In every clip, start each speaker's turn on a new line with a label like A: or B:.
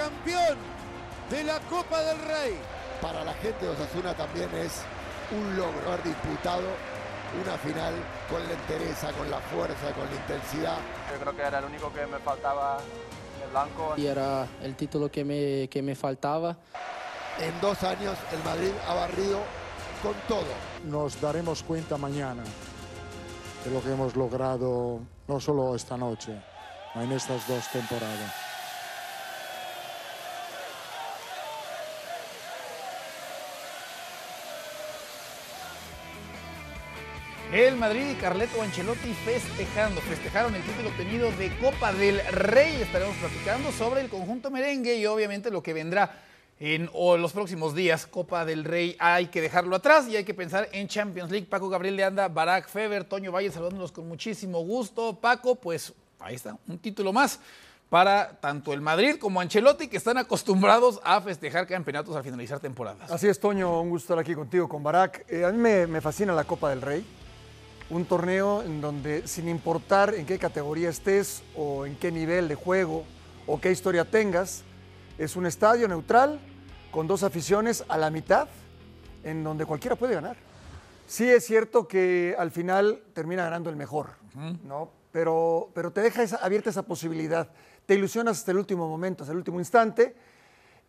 A: campeón de la Copa del Rey.
B: Para la gente de Osasuna también es un logro haber disputado una final con la entereza, con la fuerza, con la intensidad.
C: Yo creo que era el único que me faltaba el blanco.
D: Y era el título que me, que me faltaba.
B: En dos años el Madrid ha barrido con todo.
E: Nos daremos cuenta mañana de lo que hemos logrado no solo esta noche, en estas dos temporadas.
F: El Madrid y Carleto Ancelotti festejando, festejaron el título obtenido de Copa del Rey. Estaremos platicando sobre el conjunto merengue y obviamente lo que vendrá en los próximos días. Copa del Rey hay que dejarlo atrás y hay que pensar en Champions League. Paco Gabriel de Anda, Barack Feber, Toño Valle saludándonos con muchísimo gusto. Paco, pues ahí está, un título más para tanto el Madrid como Ancelotti, que están acostumbrados a festejar campeonatos al finalizar temporadas.
G: Así es, Toño, un gusto estar aquí contigo, con Barack. Eh, a mí me, me fascina la Copa del Rey un torneo en donde sin importar en qué categoría estés o en qué nivel de juego o qué historia tengas, es un estadio neutral con dos aficiones a la mitad en donde cualquiera puede ganar. Sí es cierto que al final termina ganando el mejor, ¿no? Pero, pero te deja abierta esa posibilidad. Te ilusionas hasta el último momento, hasta el último instante.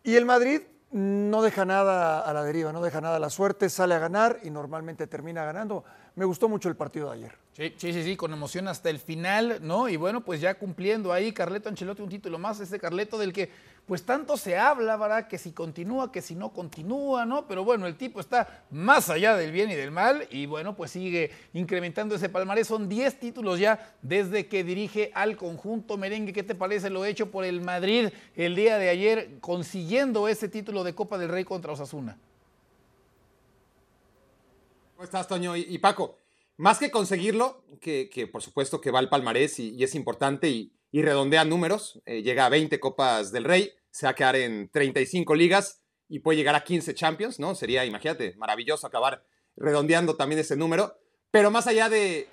G: Y el Madrid no deja nada a la deriva, no deja nada a la suerte, sale a ganar y normalmente termina ganando. Me gustó mucho el partido de ayer.
F: Sí, sí, sí, con emoción hasta el final, ¿no? Y bueno, pues ya cumpliendo ahí Carleto Ancelotti un título más, este Carleto del que pues tanto se habla, ¿verdad? Que si continúa, que si no continúa, ¿no? Pero bueno, el tipo está más allá del bien y del mal y bueno, pues sigue incrementando ese palmarés. Son 10 títulos ya desde que dirige al conjunto merengue. ¿Qué te parece lo hecho por el Madrid el día de ayer consiguiendo ese título de Copa del Rey contra Osasuna?
H: ¿Cómo estás, Toño? Y, Paco, más que conseguirlo, que, por supuesto que va al palmarés y, es importante y, redondea números, eh, llega a 20 Copas del Rey, se va a quedar en 35 ligas y puede llegar a 15 Champions, ¿no? Sería, imagínate, maravilloso acabar redondeando también ese número. Pero más allá de,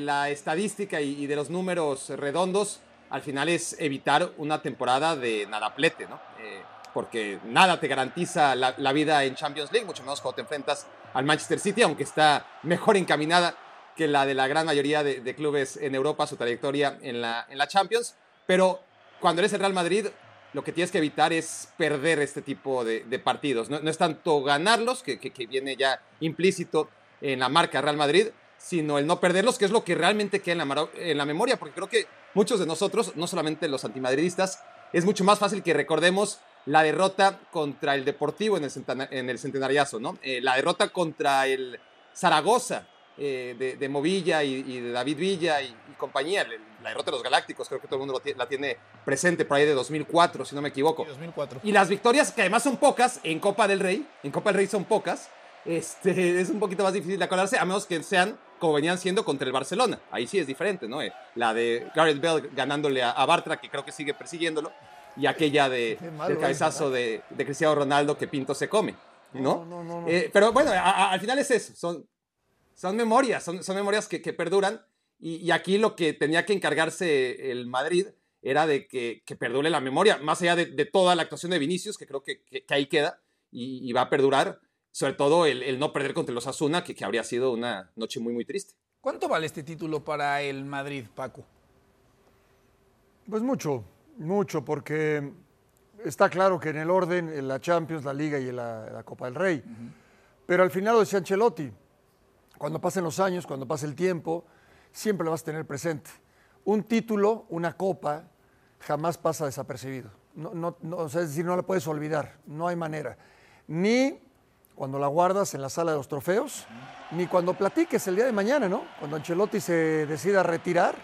H: la estadística y, de los números redondos, al final es evitar una temporada de nadaplete, ¿no? Eh, porque nada te garantiza la, vida en Champions League, mucho menos cuando te enfrentas al Manchester City, aunque está mejor encaminada que la de la gran mayoría de, clubes en Europa, su trayectoria en la, en la Champions. Pero cuando eres el Real Madrid, lo que tienes que evitar es perder este tipo de, partidos. No, es tanto ganarlos, que, viene ya implícito en la marca Real Madrid, sino el no perderlos, que es lo que realmente queda en la, en la memoria, porque creo que muchos de nosotros, no solamente los antimadridistas, es mucho más fácil que recordemos la derrota contra el Deportivo en el, en el centenariazo, ¿no? Eh, la derrota contra el Zaragoza eh, de, Movilla y, de David Villa y, compañía, la derrota de los Galácticos, creo que todo el mundo la tiene presente por ahí de 2004, si no me equivoco.
F: 2004.
H: Y las victorias, que además son pocas, en Copa del Rey, en Copa del Rey son pocas, este, es un poquito más difícil de acordarse, a menos que sean como venían siendo contra el Barcelona. Ahí sí es diferente, ¿no? Eh, la de Gareth Bell ganándole a, a Bartra, que creo que sigue persiguiéndolo y aquella de, del cabezazo de, de, Cristiano Ronaldo que Pinto se come, ¿no? Eh, pero bueno, al final es eso, son, son memorias, son, son memorias que, que perduran y, aquí lo que tenía que encargarse el Madrid era de que, que perdure la memoria, más allá de, de, toda la actuación de Vinicius, que creo que, que ahí queda y, va a perdurar, sobre todo el, el, no perder contra los Asuna, que, que habría sido una noche muy, muy triste.
F: ¿Cuánto vale este título para el Madrid, Paco?
G: Pues mucho, mucho, porque está claro que en el orden, en la Champions, la Liga y la, Copa del Rey. Pero al final lo decía Ancelotti, cuando pasen los años, cuando pase el tiempo, siempre lo vas a tener presente. Un título, una copa, jamás pasa desapercibido. No, no, es decir, no la puedes olvidar, no hay manera. Ni cuando la guardas en la sala de los trofeos, ni cuando platiques el día de mañana, ¿no? Cuando Ancelotti se decida retirar,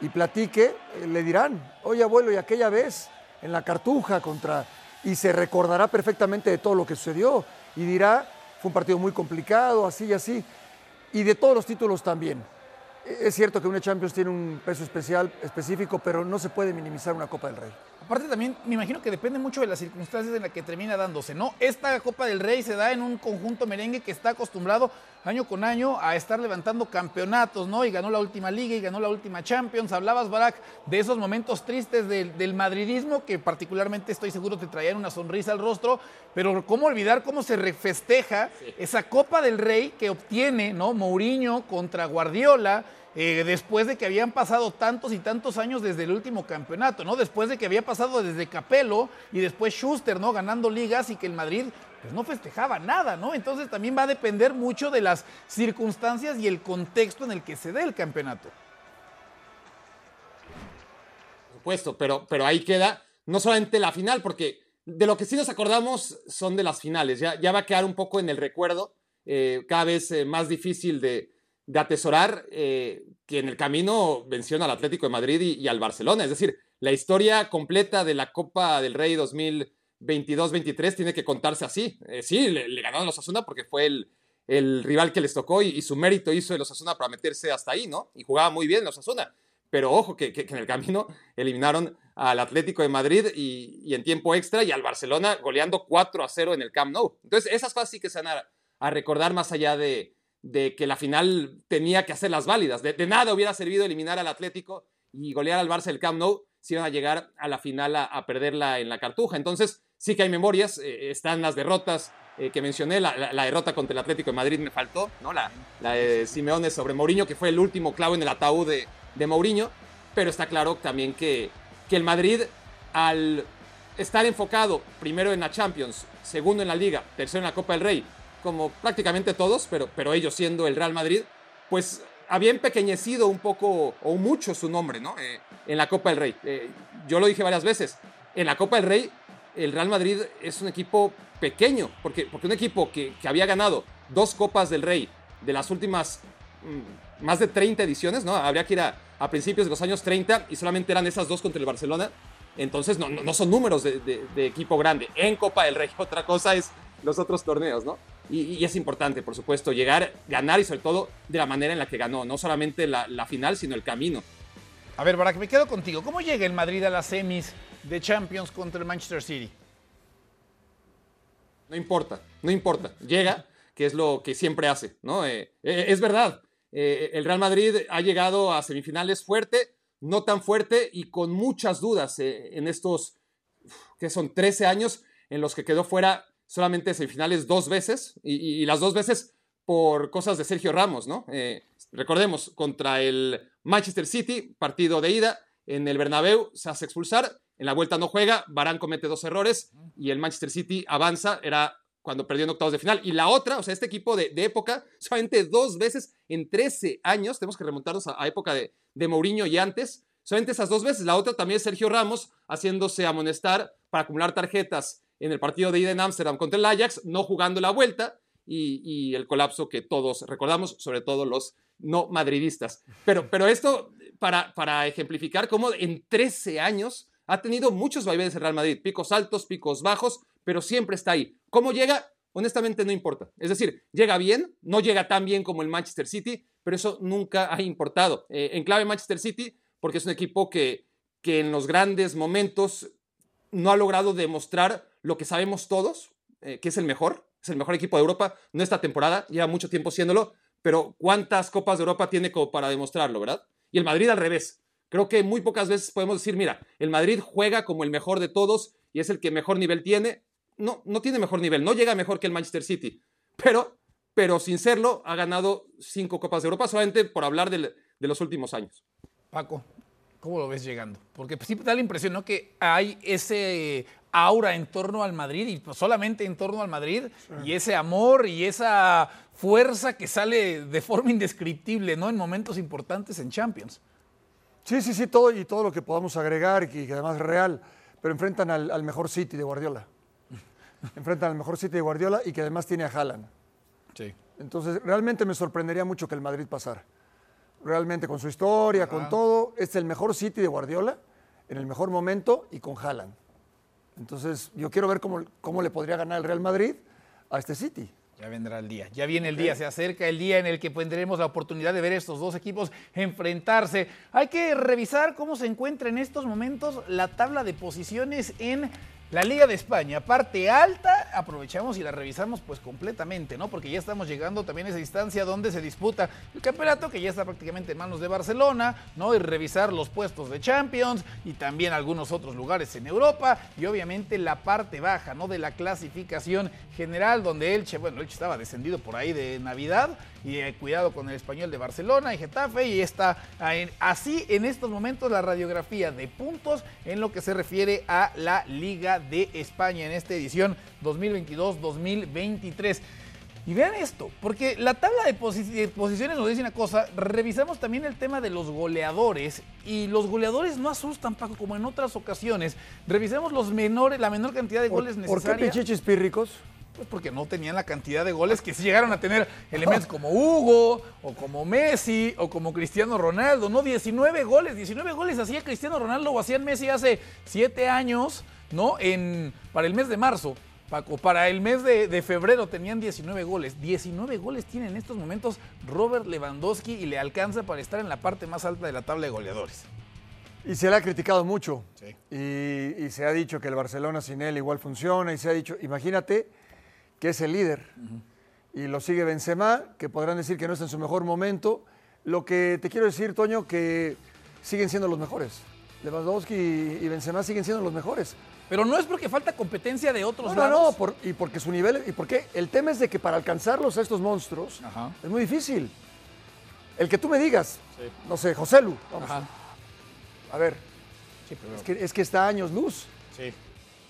G: y platique, eh, le dirán, oye abuelo, y aquella vez en la cartuja contra... Y se recordará perfectamente de todo lo que sucedió y dirá, fue un partido muy complicado, así y así. Y de todos los títulos también. E-, es cierto que una Champions tiene un peso especial, específico, pero no se puede minimizar una Copa del Rey.
F: aparte también me imagino que depende mucho de las circunstancias en las que termina dándose, ¿no? Esta Copa del Rey se da en un conjunto merengue que está acostumbrado año con año a estar levantando campeonatos, ¿no? Y ganó la última liga y ganó la última Champions. Hablabas, Barak, de esos momentos tristes del, del madridismo que particularmente estoy seguro te traían una sonrisa al rostro, pero cómo olvidar cómo se refesteja esa Copa del Rey que obtiene, ¿no? Mourinho contra Guardiola eh, después de que habían pasado tantos y tantos años desde el último campeonato, ¿no? Después de que había pasado desde Capello y después Schuster, ¿no? Ganando ligas y que el Madrid pues no festejaba nada, ¿no? Entonces también va a depender mucho de las circunstancias y el contexto en el que se dé el campeonato.
H: Por supuesto, pero, pero ahí queda no solamente la final, porque de lo que sí nos acordamos son de las finales. Ya, ya va a quedar un poco en el recuerdo, eh, cada vez eh, más difícil de, de atesorar eh, que en el camino venció al Atlético de Madrid y, y, al Barcelona. Es decir, la historia completa de la Copa del Rey 2022-23 tiene que contarse así. Eh, sí, le, le, ganaron los Osasuna porque fue el, el, rival que les tocó y, y, su mérito hizo el Osasuna para meterse hasta ahí, ¿no? Y jugaba muy bien los Osasuna. Pero ojo, que, que, que, en el camino eliminaron al Atlético de Madrid y, y, en tiempo extra y al Barcelona goleando 4 a 0 en el Camp Nou. Entonces, esas cosas sí que se van a, a recordar más allá de, de que la final tenía que hacerlas válidas. De, de, nada hubiera servido eliminar al Atlético y golear al Barça del Camp Nou si iban a llegar a la final a, a perderla en la cartuja. Entonces, sí que hay memorias, eh, están las derrotas eh, que mencioné, la, derrota contra el Atlético de Madrid me faltó, ¿no? La, la de Simeone sobre Mourinho, que fue el último clavo en el ataúd de, de Mourinho, pero está claro también que, que el Madrid, al estar enfocado primero en la Champions, segundo en la Liga, tercero en la Copa del Rey, como prácticamente todos, pero, pero ellos siendo el Real Madrid, pues había empequeñecido un poco o mucho su nombre, ¿no? Eh, en la Copa del Rey. Yo lo dije varias veces, en la Copa del Rey el Real Madrid es un equipo pequeño, porque, porque un equipo que, había ganado dos Copas del Rey de las últimas mmm, más de 30 ediciones, ¿no? Habría que ir a, principios de los años 30 y solamente eran esas dos contra el Barcelona. Entonces no, no, son números de, equipo grande en Copa del Rey. Otra cosa es los otros torneos, ¿no? Y, es importante, por supuesto, llegar, ganar y sobre todo de la manera en la que ganó, no solamente la, final, sino el camino.
F: A ver, Barak, me quedo contigo. ¿Cómo llega el Madrid a las semis de Champions contra el Manchester City?
H: No importa, no importa. Llega, que es lo que siempre hace, ¿no? Eh, eh, es verdad, eh, el Real Madrid ha llegado a semifinales fuerte, no tan fuerte y con muchas dudas en estos, que son 13 años en los que quedó fuera solamente semifinales dos veces y, y, las dos veces por cosas de Sergio Ramos, ¿no? Recordemos, contra el Manchester City, partido de ida, en el Bernabéu se hace expulsar, en la vuelta no juega, Barán comete dos errores y el Manchester City avanza, era cuando perdió en octavos de final. Y la otra, o sea, este equipo de, de época, solamente dos veces en 13 años, tenemos que remontarnos a, a época de, de Mourinho y antes, solamente esas dos veces. La otra también es Sergio Ramos haciéndose amonestar para acumular tarjetas en el partido de ida en Ámsterdam contra el Ajax, no jugando la vuelta y, y, el colapso que todos recordamos, sobre todo los no madridistas. Pero, pero esto para, para ejemplificar cómo en 13 años ha tenido muchos vaivenes el Real Madrid, picos altos, picos bajos, pero siempre está ahí. ¿Cómo llega? Honestamente no importa. Es decir, llega bien, no llega tan bien como el Manchester City, pero eso nunca ha importado. Eh, en clave Manchester City, porque es un equipo que, que en los grandes momentos no ha logrado demostrar lo que sabemos todos, eh, que es el mejor, es el mejor equipo de Europa, no esta temporada, lleva mucho tiempo siéndolo, pero ¿cuántas Copas de Europa tiene como para demostrarlo, verdad? Y el Madrid al revés. Creo que muy pocas veces podemos decir, mira, el Madrid juega como el mejor de todos y es el que mejor nivel tiene. No, no tiene mejor nivel, no llega mejor que el Manchester City, pero, pero sin serlo ha ganado cinco Copas de Europa solamente por hablar de, los últimos años.
F: Paco, ¿cómo lo ves llegando? Porque sí da la impresión, ¿no? Que hay ese aura en torno al Madrid y pues solamente en torno al Madrid y ese amor y esa fuerza que sale de forma indescriptible, ¿no? En momentos importantes en Champions.
G: Sí, sí, sí, todo y todo lo que podamos agregar y que además es real, pero enfrentan al, al mejor City de Guardiola. enfrentan al mejor City de Guardiola y que además tiene a Haaland.
F: Sí.
G: Entonces, realmente me sorprendería mucho que el Madrid pasara. Realmente con su historia, con todo, es el mejor City de Guardiola en el mejor momento y con Haaland. Entonces, yo quiero ver cómo, cómo le podría ganar el Real Madrid a este City.
F: Ya vendrá el día, ya viene el día, se acerca el día en el que tendremos la oportunidad de ver estos dos equipos enfrentarse. Hay que revisar cómo se encuentra en estos momentos la tabla de posiciones en la Liga de España, parte alta, aprovechamos y la revisamos pues completamente, ¿no? Porque ya estamos llegando también a esa instancia donde se disputa el campeonato que ya está prácticamente en manos de Barcelona, ¿no? Y revisar los puestos de Champions y también algunos otros lugares en Europa y obviamente la parte baja, ¿no? De la clasificación general donde Elche, bueno, Elche estaba descendido por ahí de Navidad y eh, cuidado con el español de Barcelona y Getafe y está en- así en estos momentos la radiografía de puntos en lo que se refiere a la Liga de España en esta edición 2022-2023. Y vean esto, porque la tabla de, posi- de posiciones nos dice una cosa, revisamos también el tema de los goleadores y los goleadores no asustan, Paco, como en otras ocasiones. Revisemos los menores, la menor cantidad de goles
G: ¿Por qué pichichis pírricos?
F: Pues porque no tenían la cantidad de goles que sí llegaron a tener elementos como Hugo, o como Messi, o como Cristiano Ronaldo, ¿no? 19 goles, 19 goles hacía Cristiano Ronaldo o hacían Messi hace 7 años, ¿no? En, para el mes de marzo, Paco, para el mes de, de febrero tenían 19 goles. 19 goles tiene en estos momentos Robert Lewandowski y le alcanza para estar en la parte más alta de la tabla de goleadores.
G: Y se le ha criticado mucho.
F: Sí.
G: Y, y se ha dicho que el Barcelona sin él igual funciona. Y se ha dicho, imagínate que es el líder. Y lo sigue Benzema, que podrán decir que no está en su mejor momento. Lo que te quiero decir, Toño, que siguen siendo los mejores. Lewandowski y Benzema siguen siendo los mejores.
F: Pero no es porque falta competencia de otros
G: No, no,
F: lados.
G: no, por- y porque su nivel, y porque el tema es de que para alcanzarlos a estos monstruos
F: Ajá.
G: es muy difícil. El que tú me digas, no sé, José Lu, vamos,
F: Ajá.
G: a ver,
F: Sí, pero-
G: es que, es que está años luz.
F: sí.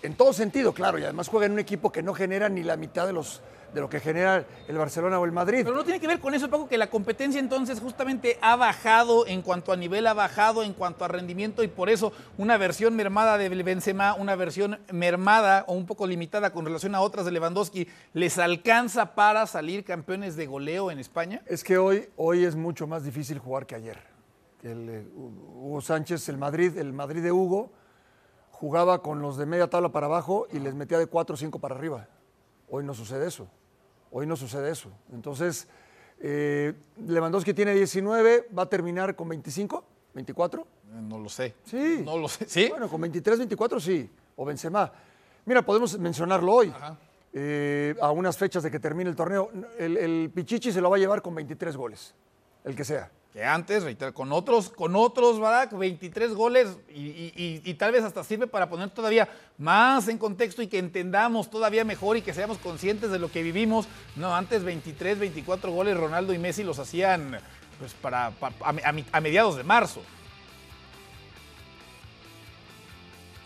G: En todo sentido, claro, y además juega en un equipo que no genera ni la mitad de, los, de lo que genera el Barcelona o el Madrid.
F: Pero no tiene que ver con eso, Paco, que la competencia entonces justamente ha bajado en cuanto a nivel, ha bajado en cuanto a rendimiento y por eso una versión mermada de Benzema, una versión mermada o un poco limitada con relación a otras de Lewandowski, ¿les alcanza para salir campeones de goleo en España?
G: Es que hoy, hoy es mucho más difícil jugar que ayer. El, eh, Hugo Sánchez, el Madrid, el Madrid de Hugo, jugaba con los de media tabla para abajo y les metía de 4 o 5 para arriba. Hoy no sucede eso. Hoy no sucede eso. Entonces, eh, Lewandowski tiene 19, va a terminar con 25, 24.
F: Eh, No lo sé.
G: Sí.
F: No lo sé. ¿Sí?
G: Bueno, con 23, 24 sí. O Benzema. Mira, podemos mencionarlo hoy. Eh, a unas fechas de que termine el torneo. El, el Pichichi se lo va a llevar con 23 goles. El que sea.
F: Que antes, con otros, con otros, Barak, 23 goles y, tal vez hasta sirve para poner todavía más en contexto y que entendamos todavía mejor y que seamos conscientes de lo que vivimos. No, antes 23, 24 goles Ronaldo y Messi los hacían pues para, pa- a, mediados de marzo.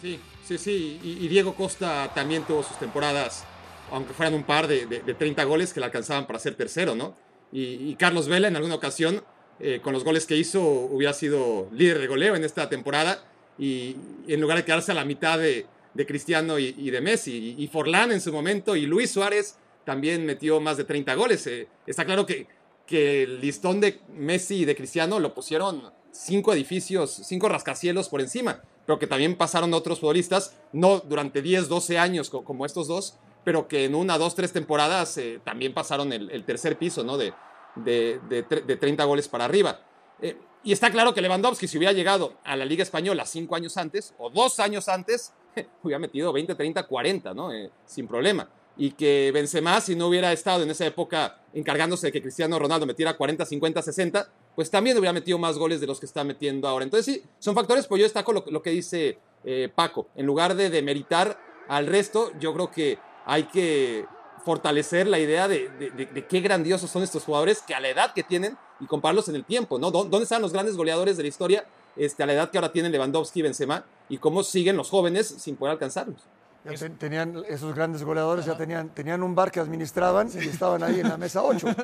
H: Sí, sí, sí. Y, Diego Costa también tuvo sus temporadas, aunque fueran un par de, de- de 30 goles que le alcanzaban para ser tercero, ¿no? Y Carlos Vela en alguna ocasión, eh, con los goles que hizo, hubiera sido líder de goleo en esta temporada. Y, en lugar de quedarse a la mitad de, Cristiano y, de Messi. Y, y Forlán en su momento y Luis Suárez también metió más de 30 goles. Eh, está claro que, que el listón de Messi y de Cristiano lo pusieron cinco edificios, cinco rascacielos por encima, pero que también pasaron otros futbolistas, no durante 10, 12 años co- como estos dos, pero que en una, dos, tres temporadas eh, también pasaron el, el tercer piso, ¿no? De, de, de, de 30 goles para arriba. Eh, y está claro que Lewandowski, si hubiera llegado a la Liga Española cinco años antes, o dos años antes, hubiera metido 20, 30, 40, ¿no? Eh, sin problema. Y que Benzema, si no hubiera estado en esa época encargándose de que Cristiano Ronaldo metiera 40, 50, 60, pues también hubiera metido más goles de los que está metiendo ahora. Entonces sí, son factores, pues yo destaco lo, lo que dice eh, Paco. En lugar de demeritar al resto, yo creo que hay que fortalecer la idea de, de- qué grandiosos son estos jugadores que a la edad que tienen y compararlos en el tiempo, ¿no? ¿Dó- ¿Dónde están los grandes goleadores de la historia este, a la edad que ahora tienen Lewandowski y Benzema y cómo siguen los jóvenes sin poder alcanzarlos?
G: Ya ten- tenían, esos grandes goleadores ya tenían, tenían un bar que administraban y estaban ahí en la mesa 8.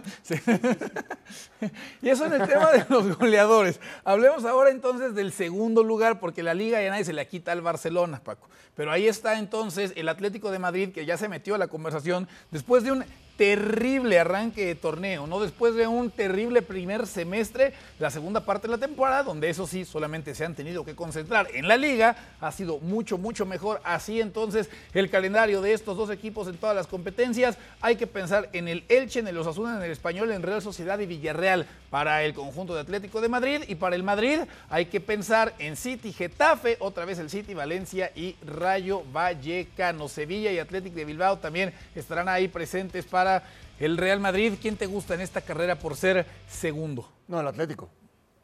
F: Y eso en el tema de los goleadores. Hablemos ahora entonces del segundo lugar, porque la liga ya nadie se le quita al Barcelona, Paco. Pero ahí está entonces el Atlético de Madrid, que ya se metió a la conversación después de un terrible arranque de torneo, ¿no? Después de un terrible primer semestre, la segunda parte de la temporada, donde eso sí, solamente se han tenido que concentrar en la liga, ha sido mucho, mucho mejor. Así entonces, el calendario de estos dos equipos en todas las competencias, hay que pensar en el Elche, en el Osasuna, en el Español, en Real Sociedad y Villarreal para el conjunto de Atlético de Madrid y para el Madrid hay que pensar en City, Getafe, otra vez el City, Valencia y Rayo Vallecano. Sevilla y Atlético de Bilbao también estarán ahí presentes para el Real Madrid. ¿Quién te gusta en esta carrera por ser segundo?
G: No, el Atlético.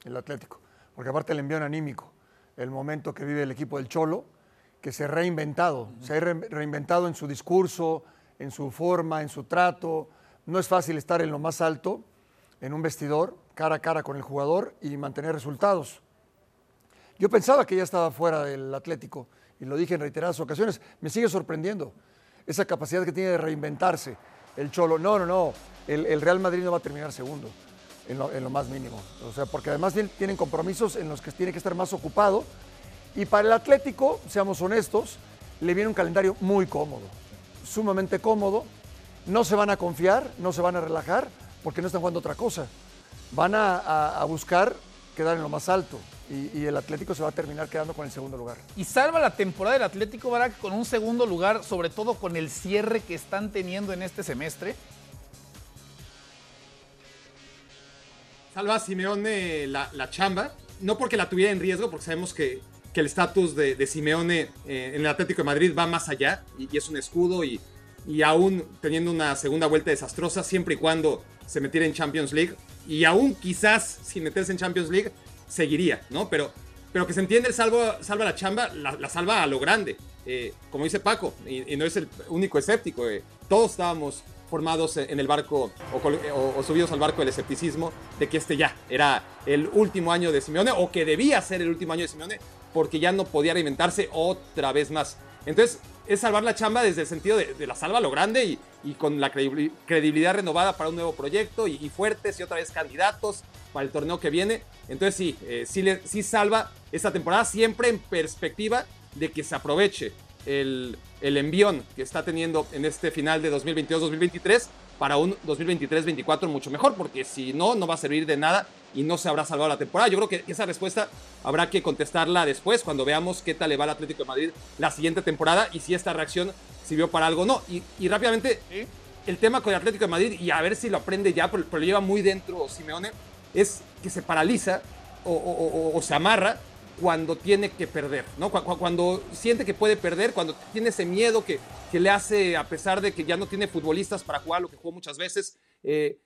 G: El Atlético. Porque aparte el envío anímico. El momento que vive el equipo del Cholo, que se ha reinventado. Se ha reinventado en su discurso, en su forma, en su trato. No es fácil estar en lo más alto, en un vestidor, cara a cara con el jugador y mantener resultados. Yo pensaba que ya estaba fuera del Atlético y lo dije en reiteradas ocasiones. Me sigue sorprendiendo esa capacidad que tiene de reinventarse el Cholo. No, no, no. El, Real Madrid no va a terminar segundo, en lo, más mínimo. O sea, porque además tienen compromisos en los que tiene que estar más ocupado. Y para el Atlético, seamos honestos, le viene un calendario muy cómodo, sumamente cómodo. No se van a confiar, no se van a relajar, porque no están jugando otra cosa. Van a buscar quedar en lo más alto y, el Atlético se va a terminar quedando con el segundo lugar.
F: Y salva la temporada del Atlético Barak con un segundo lugar, sobre todo con el cierre que están teniendo en este semestre.
H: Salva a Simeone la, chamba, no porque la tuviera en riesgo, porque sabemos que, el estatus de, Simeone eh, en el Atlético de Madrid va más allá y, es un escudo y, y aún teniendo una segunda vuelta desastrosa, siempre y cuando se metiera en Champions League y aún quizás sin meterse en Champions League, seguiría, ¿no? Pero, pero que se entiende, el salva, salva la chamba, la, salva a lo grande. Eh, como dice Paco, y, no es el único escéptico, eh, todos estábamos formados en el barco o, subidos al barco del escepticismo de que este ya era el último año de Simeone o que debía ser el último año de Simeone porque ya no podía reinventarse otra vez más. Entonces, es salvar la chamba desde el sentido de, la salva a lo grande y, con la credibilidad renovada para un nuevo proyecto y, fuertes y otra vez candidatos para el torneo que viene. Entonces sí, eh, sí, salva esta temporada siempre en perspectiva de que se aproveche el, el envión que está teniendo en este final de 2022-2023 para un 2023-24 mucho mejor, porque si no, no va a servir de nada y no se habrá salvado la temporada. Yo creo que esa respuesta habrá que contestarla después, cuando veamos qué tal le va al Atlético de Madrid la siguiente temporada y si esta reacción sirvió para algo o no. Y, rápidamente, el tema con el Atlético de Madrid, y a ver si lo aprende ya, pero, lo lleva muy dentro Simeone, es que se paraliza o, se amarra cuando tiene que perder, ¿no? Cuando, siente que puede perder, cuando tiene ese miedo que, que, le hace, a pesar de que ya no tiene futbolistas para jugar lo que jugó muchas veces, eh,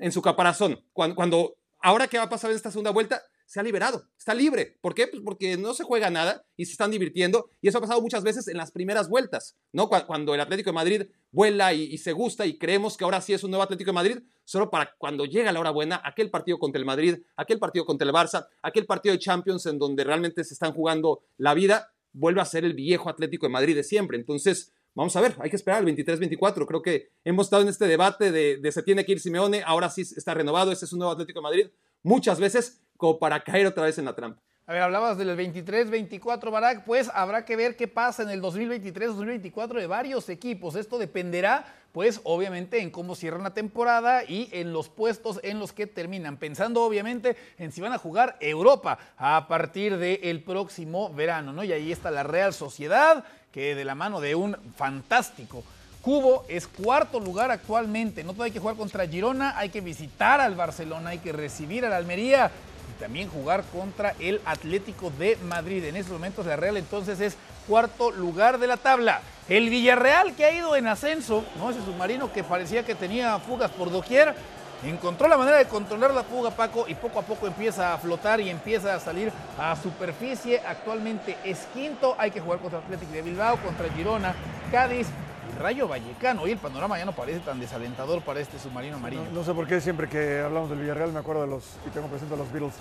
H: en su caparazón. Cuando, cuando, ahora que va a pasar en esta segunda vuelta, se ha liberado, está libre. ¿Por qué? Pues porque no se juega nada y se están divirtiendo. Y eso ha pasado muchas veces en las primeras vueltas, ¿no? Cuando el Atlético de Madrid vuela y, se gusta y creemos que ahora sí es un nuevo Atlético de Madrid, solo para cuando llega la hora buena, aquel partido contra el Madrid, aquel partido contra el Barça, aquel partido de Champions en donde realmente se están jugando la vida, vuelve a ser el viejo Atlético de Madrid de siempre. Entonces, Vamos a ver, hay que esperar el 23-24. Creo que hemos estado en este debate de, de, se tiene que ir Simeone, ahora sí está renovado, este es un nuevo Atlético de Madrid, muchas veces como para caer otra vez en la trampa.
F: A ver, hablabas del 23-24, Barak, pues habrá que ver qué pasa en el 2023-2024 de varios equipos. Esto dependerá, pues obviamente, en cómo cierran la temporada y en los puestos en los que terminan. Pensando obviamente en si van a jugar Europa a partir del próximo verano, ¿no? Y ahí está la Real Sociedad, que de la mano de un fantástico Cubo es cuarto lugar actualmente. No hay que jugar contra Girona, hay que visitar al Barcelona, hay que recibir al Almería también jugar contra el Atlético de Madrid. En estos momentos la Real entonces es cuarto lugar de la tabla. El Villarreal que ha ido en ascenso, ¿no? Ese submarino que parecía que tenía fugas por doquier, encontró la manera de controlar la fuga Paco y poco a poco empieza a flotar y empieza a salir a superficie. Actualmente es quinto, hay que jugar contra Atlético de Bilbao, contra Girona, Cádiz Rayo Vallecano. Hoy el panorama ya no parece tan desalentador para este submarino amarillo.
G: No, sé por qué siempre que hablamos del Villarreal me acuerdo de los, y tengo presente a los Beatles.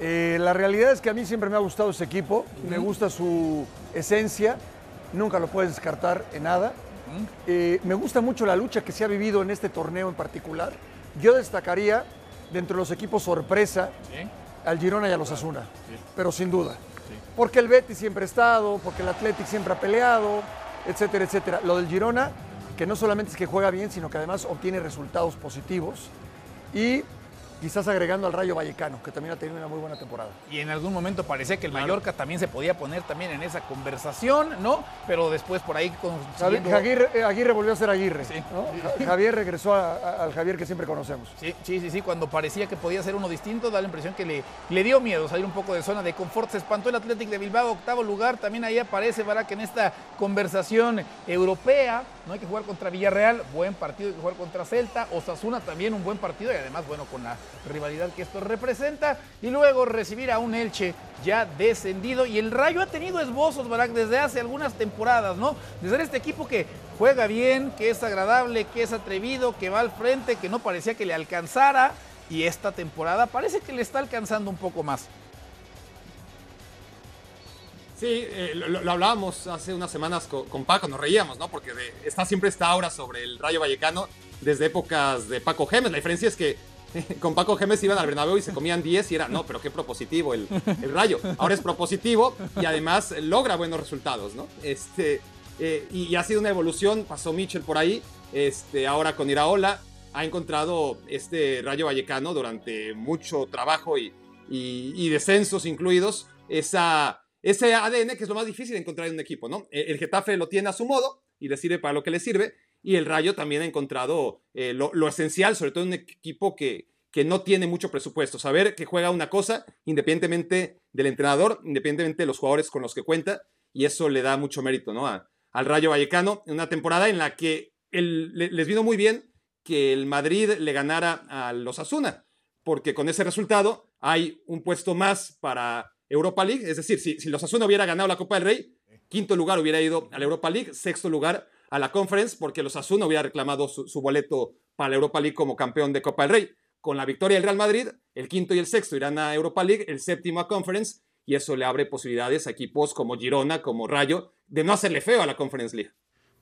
G: Eh, la realidad es que a mí siempre me ha gustado ese equipo, me gusta su esencia, nunca lo puedes descartar en nada. Eh, me gusta mucho la lucha que se ha vivido en este torneo en particular. Yo destacaría dentro de los equipos sorpresa al Girona y a los Asuna, pero sin duda. Porque el Betis siempre ha estado, porque el Athletic siempre ha peleado, etcétera, etcétera. Lo del Girona que no solamente es que juega bien, sino que además obtiene resultados positivos. Y quizás agregando al Rayo Vallecano, que también ha tenido una muy buena temporada.
F: Y en algún momento parecía que el Mallorca también se podía poner también en esa conversación, ¿no? Pero después por ahí consiguiendo...
G: Aguirre, eh, Aguirre volvió a ser Aguirre.
F: Sí.
G: Javier regresó a- a- al Javier que siempre conocemos.
F: Sí, sí, sí, sí, cuando parecía que podía ser uno distinto, da la impresión que le, le dio miedo salir un poco de zona de confort. Se espantó el Athletic de Bilbao, octavo lugar. También ahí aparece Barak en esta conversación europea. No hay que jugar contra Villarreal, buen partido, hay que jugar contra Celta. Osasuna también un buen partido y además, bueno, con la rivalidad que esto representa. Y luego recibir a un Elche ya descendido. Y el Rayo ha tenido esbozos, Barak, desde hace algunas temporadas, ¿no? De ser este equipo que juega bien, que es agradable, que es atrevido, que va al frente, que no parecía que le alcanzara. Y esta temporada parece que le está alcanzando un poco más.
H: Sí, eh, lo, hablábamos hace unas semanas con, Paco, nos reíamos, ¿no? Porque está siempre esta aura sobre el Rayo Vallecano desde épocas de Paco Gemes. La diferencia es que con Paco Gemes iban al Bernabéu y se comían 10 y era, no, pero qué propositivo el, el Rayo. Ahora es propositivo y además logra buenos resultados, ¿no? Este, eh, y, ha sido una evolución, pasó Mitchell por ahí, este, ahora con Iraola, ha encontrado este Rayo Vallecano durante mucho trabajo y, y- descensos incluidos, esa, ese ADN que es lo más difícil de encontrar en un equipo, ¿no? Eh, El Getafe lo tiene a su modo y le sirve para lo que le sirve, y el Rayo también ha encontrado eh, lo, esencial, sobre todo en un equipo que, que no tiene mucho presupuesto, saber que juega una cosa independientemente del entrenador, independientemente de los jugadores con los que cuenta, y eso le da mucho mérito, ¿no? Al Rayo Vallecano, en una temporada en la que les vino muy bien que el Madrid le ganara a los Asuna, porque con ese resultado hay un puesto más para Europa League, es decir, si, si los Asuna hubiera ganado la Copa del Rey, quinto lugar hubiera ido a la Europa League, sexto lugar a la Conference, porque los Asuna hubiera reclamado su, su boleto para la Europa League como campeón de Copa del Rey. Con la victoria del Real Madrid, el quinto y el sexto irán a Europa League, el séptimo a Conference, y eso le abre posibilidades a equipos como Girona, como Rayo, de no hacerle feo a la Conference League.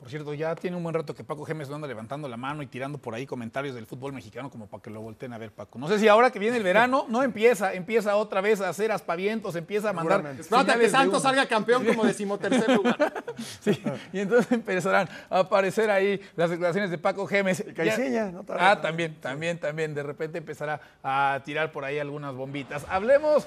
F: Por cierto, ya tiene un buen rato que Paco Gemes no anda levantando la mano y tirando por ahí comentarios del fútbol mexicano como para que lo volteen a ver, Paco. No sé si ahora que viene el verano, no empieza, empieza otra vez a hacer aspavientos, empieza a mandar.
H: Espérate que Santos salga campeón como decimotercer lugar.
F: Sí, y entonces empezarán a aparecer ahí las declaraciones de Paco. Ya-
G: Caixinha, ¿no?
F: Ah, también, también, también. De repente empezará a tirar por ahí algunas bombitas. Hablemos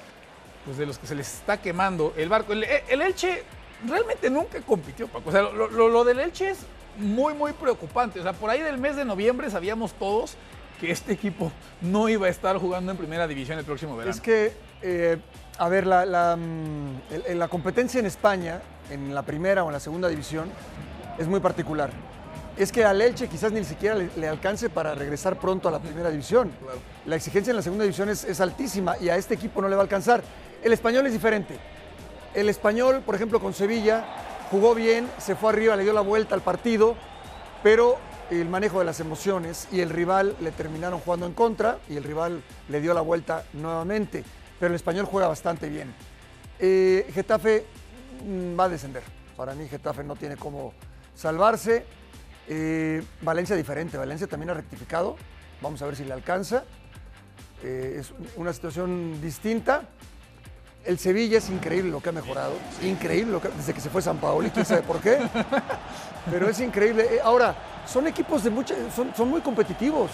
F: pues, de los que se les está quemando el barco. El, el Elche realmente nunca compitió, Paco. O sea, lo, lo- lo del Elche es muy, muy preocupante. O sea, por ahí del mes de noviembre sabíamos todos que este equipo no iba a estar jugando en primera división el próximo verano.
G: Es que, eh, a ver, la, la, mm, la competencia en España, en la primera o en la segunda división, es muy particular. Es que al Elche quizás ni siquiera le, le alcance para regresar pronto a la primera división. La exigencia en la segunda división es, es altísima y a este equipo no le va a alcanzar. El español es diferente. El español, por ejemplo, con Sevilla, jugó bien, se fue arriba, le dio la vuelta al partido, pero el manejo de las emociones y el rival le terminaron jugando en contra y el rival le dio la vuelta nuevamente. Pero el español juega bastante bien. Eh, Getafe mm, va a descender. Para mí Getafe no tiene cómo salvarse. Eh, Valencia diferente. Valencia también ha rectificado. Vamos a ver si le alcanza. Eh, es una situación distinta. El Sevilla es increíble lo que ha mejorado. Increíble lo que, desde que se fue San Paolo y quién sabe por qué. Pero es increíble. Eh, Ahora, son equipos de mucha. Son, son muy competitivos.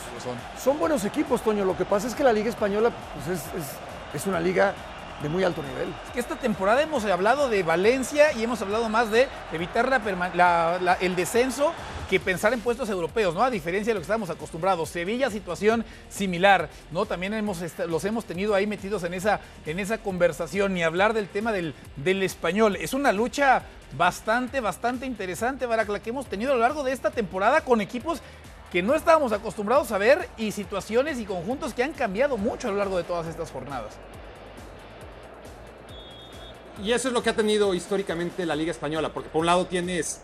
G: Son buenos equipos, Toño. Lo que pasa es que la Liga Española pues, es, es- es una liga de muy alto nivel.
F: que esta temporada hemos hablado de Valencia y hemos hablado más de evitar la perma- la- la- el descenso que pensar en puestos europeos, ¿no? A diferencia de lo que estábamos acostumbrados. Sevilla, situación similar, ¿no? También hemos, los hemos tenido ahí metidos en esa, en esa conversación, ni hablar del tema del, del español. Es una lucha bastante, bastante interesante, Barak, la que hemos tenido a lo largo de esta temporada con equipos que no estábamos acostumbrados a ver y situaciones y conjuntos que han cambiado mucho a lo largo de todas estas jornadas.
H: Y eso es lo que ha tenido históricamente la Liga Española, porque por un lado tienes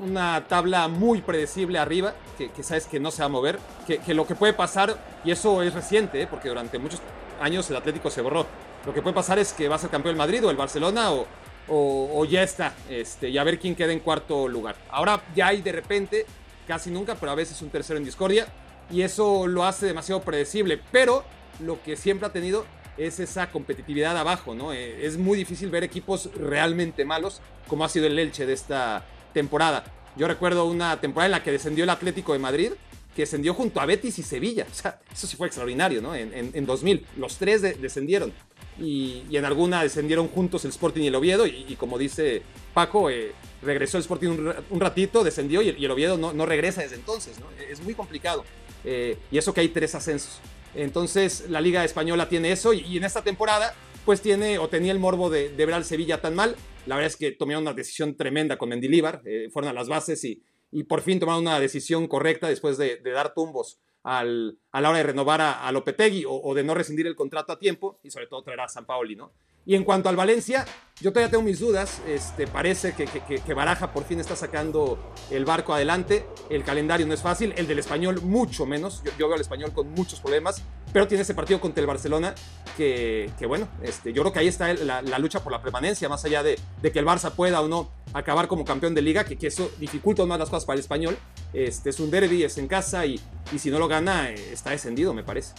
H: una tabla muy predecible arriba, que, sabes que no se va a mover, que, lo que puede pasar, y eso es reciente, ¿eh? porque durante muchos años el Atlético se borró, lo que puede pasar es que va a ser campeón el Madrid o el Barcelona o, o- o ya está, este, y a ver quién queda en cuarto lugar. Ahora ya hay de repente, casi nunca, pero a veces un tercero en discordia, y eso lo hace demasiado predecible, pero lo que siempre ha tenido es esa competitividad abajo, ¿no? Eh, es muy difícil ver equipos realmente malos, como ha sido el Elche de esta temporada. Yo recuerdo una temporada en la que descendió el Atlético de Madrid, que descendió junto a Betis y Sevilla. O sea, eso sí fue extraordinario, ¿no? En, en- en 2000, los tres de- descendieron. Y, en alguna descendieron juntos el Sporting y el Oviedo. Y, como dice Paco, eh, regresó el Sporting un, ra- un ratito, descendió y el, Oviedo no, no regresa desde entonces, ¿no? Es muy complicado. Eh, y eso que hay tres ascensos. Entonces la Liga Española tiene eso y, y en esta temporada pues tiene o tenía el morbo de, de ver al Sevilla tan mal. La verdad es que tomaron una decisión tremenda con Mendilíbar, eh, fueron a las bases y, y por fin tomaron una decisión correcta después de, de dar tumbos al- a la hora de renovar a, a Lopetegui o, o de no rescindir el contrato a tiempo y sobre todo traer a San Paoli, ¿no? Y en cuanto al Valencia, yo todavía tengo mis dudas. Este, parece que, que- que- Baraja por fin está sacando el barco adelante. El calendario no es fácil. El del español, mucho menos. Yo, yo veo al español con muchos problemas. Pero tiene ese partido contra el Barcelona que, que, bueno, este, yo creo que ahí está la, la lucha por la permanencia, más allá de, de que el Barça pueda o no acabar como campeón de liga, que, eso dificulta más las cosas para el español. Este, es un derby, es en casa y, y si no lo gana, eh, está descendido, me parece.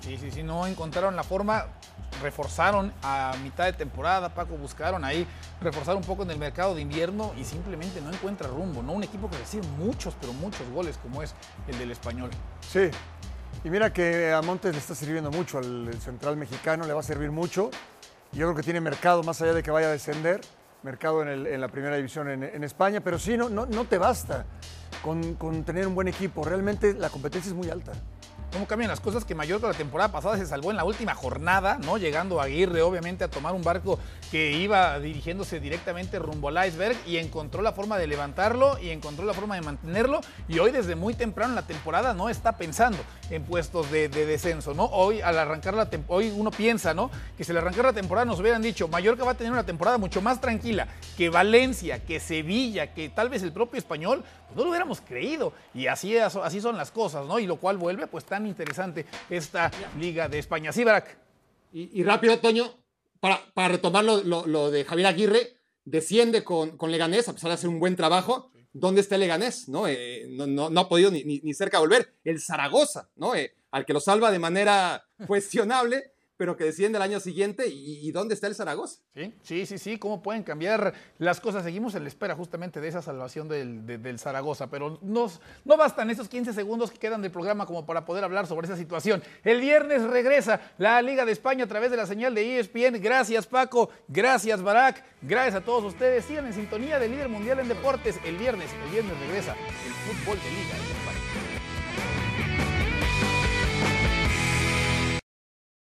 F: Sí, sí, sí, no encontraron la forma, reforzaron a mitad de temporada, Paco, buscaron ahí reforzar un poco en el mercado de invierno y simplemente no encuentra rumbo, ¿no? Un equipo que recibe muchos, pero muchos goles como es el del español.
G: Sí. Y mira que a Montes le está sirviendo mucho, al central mexicano le va a servir mucho. Yo creo que tiene mercado más allá de que vaya a descender, mercado en, el- en la primera división en, en España, pero sí, no, no, no te basta con, con tener un buen equipo. Realmente la competencia es muy alta.
F: ¿Cómo cambian las cosas? Que Mallorca la temporada pasada se salvó en la última jornada, ¿no? Llegando a Aguirre, obviamente, a tomar un barco que iba dirigiéndose directamente rumbo al iceberg y encontró la forma de levantarlo y encontró la forma de mantenerlo. Y hoy, desde muy temprano en la temporada, no está pensando en puestos de, de descenso, ¿no? Hoy, al arrancar la tem- hoy uno piensa, ¿no? Que si al arrancar la temporada nos hubieran dicho, Mallorca va a tener una temporada mucho más tranquila que Valencia, que Sevilla, que tal vez el propio español, pues no lo hubiéramos creído. Y así, así son las cosas, ¿no? Y lo cual vuelve pues tan interesante esta Liga de España. Sí, Barak.
H: Y, rápido, Toño, para, para retomar lo, de Javier Aguirre, desciende con, con Leganés, a pesar de hacer un buen trabajo. ¿Dónde está Leganés? ¿No? Eh, no, no- no ha podido ni, ni- ni cerca volver. El Zaragoza, ¿no? Eh, al que lo salva de manera cuestionable, pero que desciende el año siguiente. ¿Y, dónde está el Zaragoza?
F: Sí, sí, sí, sí, cómo pueden cambiar las cosas. Seguimos en la espera justamente de esa salvación del, de- del Zaragoza, pero no bastan esos 15 segundos que quedan del programa como para poder hablar sobre esa situación. El viernes regresa la Liga de España a través de la señal de ESPN. Gracias Paco, gracias Barak, gracias a todos ustedes. Sigan en sintonía del líder mundial en deportes. El viernes, el viernes regresa el fútbol de Liga de España.